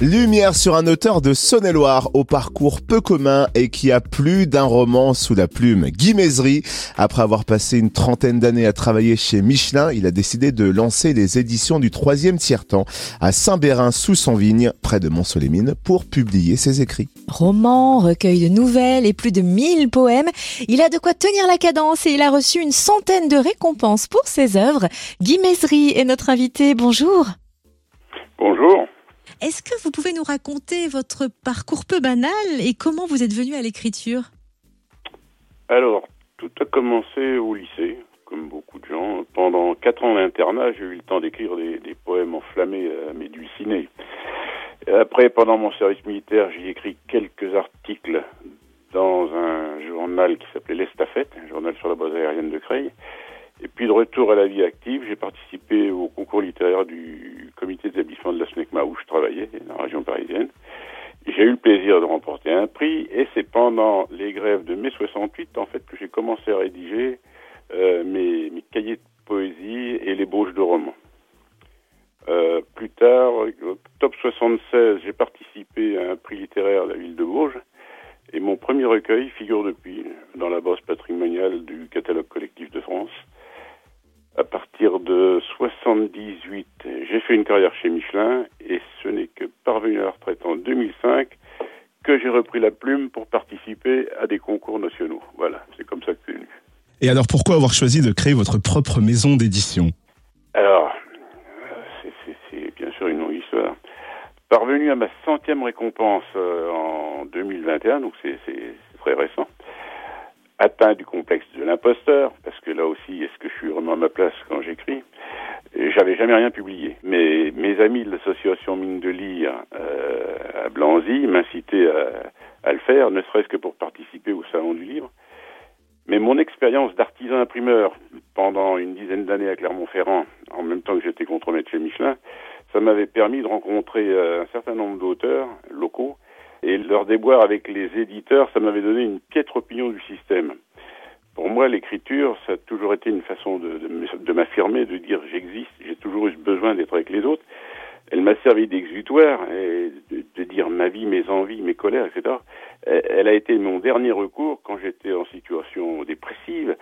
Lumière sur un auteur de Saône-et-Loire au parcours peu commun et qui a plus d'un roman sous la plume. Guy Mézery, après avoir passé une trentaine d'années à travailler chez Michelin, il a décidé de lancer les éditions du troisième tiers-temps à Saint-Bérin sous son vigne, près de Mont-Solémine, pour publier ses écrits. Romans, recueil de nouvelles et plus de 1000 poèmes, il a de quoi tenir la cadence et il a reçu une centaine de récompenses pour ses œuvres. Guy Mézery est notre invité. Bonjour. Bonjour. Est-ce que vous pouvez nous raconter votre parcours peu banal et comment vous êtes venu à l'écriture? Alors, tout a commencé au lycée, comme beaucoup de gens. Pendant quatre ans d'internat, j'ai eu le temps d'écrire des, poèmes enflammés à mes dulcinés. Après, pendant mon service militaire, j'ai écrit quelques articles dans un journal qui s'appelait L'Estafette, un journal sur la base aérienne de Creil. Et puis de retour à la vie active, j'ai participé au concours littéraire du comité d'établissement de la SNECMA où je travaillais, dans la région parisienne. J'ai eu le plaisir de remporter un prix et c'est pendant les grèves de mai 68 en fait que j'ai commencé à rédiger euh, mes, cahiers de poésie et les bauches de romans. Euh, plus tard, octobre 76, j'ai participé à un prix littéraire de la ville de Bourges et mon premier recueil figure depuis dans la base patrimoniale du catalogue collectif de France à partir de 78, j'ai fait une carrière chez Michelin et parvenu à la retraite en 2005 que j'ai repris la plume pour participer à des concours nationaux. Voilà, c'est comme ça que c'est venu. Et alors pourquoi avoir choisi de créer votre propre maison d'édition? Alors, c'est bien sûr une longue histoire. Parvenu à ma centième récompense euh, en 2021, donc c'est très récent atteint du complexe de l'imposteur, parce que là aussi, est-ce que je suis vraiment à ma place quand j'écris? J'avais jamais rien publié. Mais mes amis de l'association Mine de Lire euh, à Blanzy m'incitaient à, le faire, ne serait-ce que pour participer au Salon du Livre. Mais mon expérience d'artisan imprimeur pendant une dizaine d'années à Clermont-Ferrand, en même temps que j'étais contremaître chez Michelin, ça m'avait permis de rencontrer euh, un certain nombre d'auteurs locaux et leur déboire avec les éditeurs, ça m'avait donné une piètre opinion du système. Pour moi, l'écriture, ça a toujours été une façon de, m'affirmer, de dire j'existe, j'ai toujours eu besoin d'être avec les autres. Elle m'a servi d'exutoire de, dire ma vie, mes envies, mes colères, etc. Elle a été mon dernier recours quand j'étais en situation dépressive.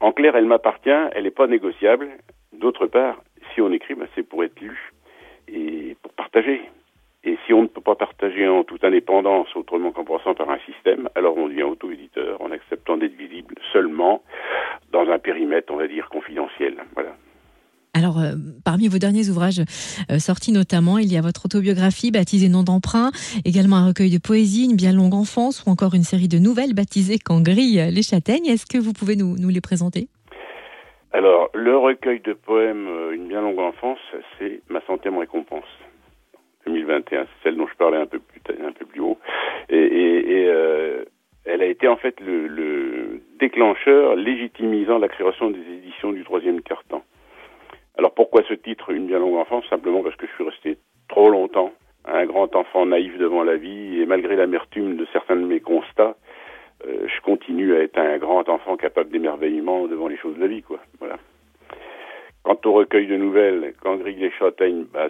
En clair, elle m'appartient, elle n'est pas négociable. D'autre part, si on écrit, ben, c'est pour être lu et pour partager. Et si on ne peut pas partager en toute indépendance autrement qu'en passant par un système, alors on devient auto-éditeur en acceptant d'être seulement dans un périmètre, on va dire, confidentiel. Voilà. Alors, euh, parmi vos derniers ouvrages euh, sortis notamment, il y a votre autobiographie baptisée Nom d'emprunt, également un recueil de poésie, une bien longue enfance ou encore une série de nouvelles baptisées Quand grillent les châtaignes. Est-ce que vous pouvez nous, nous les présenter? Alors, le recueil de poèmes euh, Une bien longue enfance, c'est ma centième récompense. 2021, c'est celle dont je parlais un peu plus, un peu plus haut. Et, et, euh, elle a été en fait le, le, déclencheur légitimisant la création des éditions du troisième quart-temps. Alors pourquoi ce titre, Une bien longue enfance? Simplement parce que je suis resté trop longtemps un grand enfant naïf devant la vie et malgré l'amertume de certains de mes constats, euh, je continue à être un grand enfant capable d'émerveillement devant les choses de la vie, quoi. Voilà. Quant au recueil de nouvelles, quand grille les châtaignes, bah,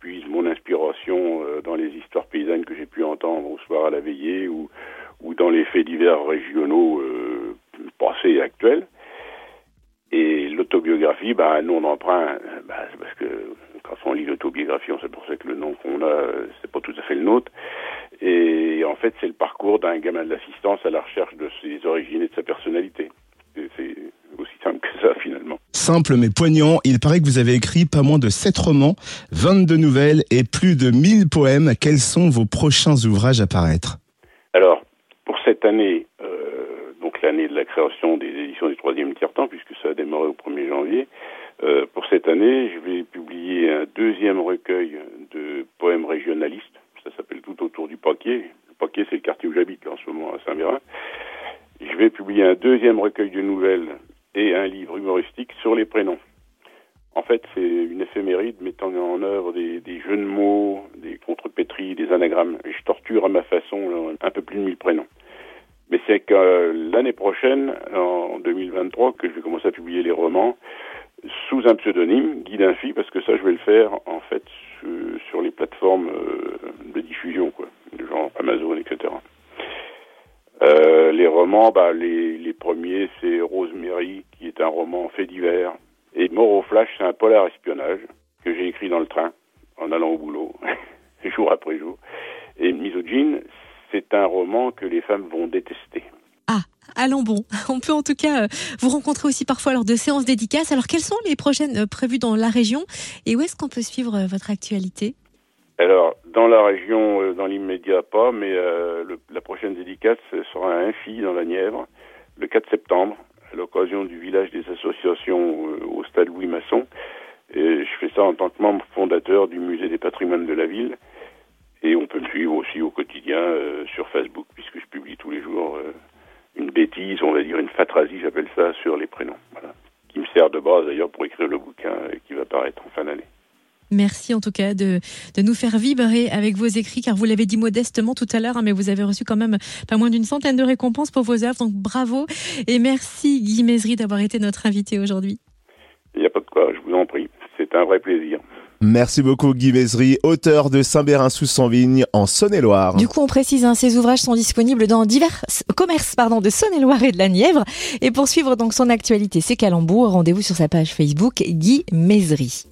puise mon inspiration euh, dans les histoires paysannes que j'ai pu entendre au soir à la veillée ou, ou dans les faits divers régionaux euh, passés et actuels. Et l'autobiographie, bah, non d'emprunt, bah, c'est parce que quand on lit l'autobiographie, on sait pour ça que le nom qu'on a, c'est pas tout à fait le nôtre. Et en fait, c'est le parcours d'un gamin de l'assistance à la recherche de ses origines et de sa personnalité. C'est aussi simple que ça, finalement simple mais poignant. Il paraît que vous avez écrit pas moins de 7 romans, 22 nouvelles et plus de 1000 poèmes. Quels sont vos prochains ouvrages à paraître? Alors, pour cette année, euh, l'année de la création des éditions du troisième tiers-temps, puisque ça a démarré au 1er janvier, euh, pour cette année, je vais publier un deuxième recueil de poèmes régionalistes. Ça s'appelle Tout autour du Paquier. Le Paquier, c'est le quartier où j'habite en ce moment à Saint-Vérin. Je vais publier un deuxième recueil de nouvelles et un livre humoristique sur les prénoms. En fait, c'est une éphéméride mettant en œuvre des, jeux de mots, des contrepétries, des anagrammes. je torture à ma façon un peu plus de 1000 prénoms mais c'est que l'année prochaine, en 2023, que je vais commencer à publier les romans sous un pseudonyme, Guy Dinfi, parce que ça, je vais le faire en fait sur les plateformes euh, de diffusion, quoi, genre Amazon, etc. Euh, les romans, bah, les, les premiers, c'est Rosemary, qui est un roman fait divers, et Mort Flash, c'est un polar espionnage que j'ai écrit dans le train en allant au boulot, jour après jour. Et Misogyne, c'est un roman que les femmes vont détester. Ah, allons bon. On peut en tout cas euh, vous rencontrer aussi parfois lors de séances dédicaces. Alors, quelles sont les prochaines euh, prévues dans la région et où est-ce qu'on peut suivre euh, votre actualité? Alors, dans la région, dans l'immédiat pas, mais la prochaine dédicace sera un Infi dans la Nièvre, le 4 septembre, à l'occasion du village des associations au stade Louis Masson. Et je fais ça en tant que membre fondateur du musée des patrimoines de la ville. Et on peut me suivre aussi au quotidien sur Facebook, puisque je publie tous les jours une bêtise, on va dire une fatrasie, j'appelle ça, sur les prénoms. Voilà. Qui me sert de base d'ailleurs pour écrire le bouquin qui va paraître en fin d'année. Merci en tout cas de, de, nous faire vibrer avec vos écrits, car vous l'avez dit modestement tout à l'heure, hein, mais vous avez reçu quand même pas moins d'une centaine de récompenses pour vos œuvres, donc bravo et merci Guy Mézery d'avoir été notre invité aujourd'hui. Il n'y a pas de quoi, je vous en prie, c'est un vrai plaisir. Merci beaucoup Guy Mézery, auteur de Saint-Bérin sous son vigne en Saône-et-Loire. Du coup, on précise, hein, ces ouvrages sont disponibles dans divers commerces de Saône-et-Loire et de la Nièvre. Et pour suivre donc son actualité, c'est Calembourg, rendez-vous sur sa page Facebook Guy Mézery.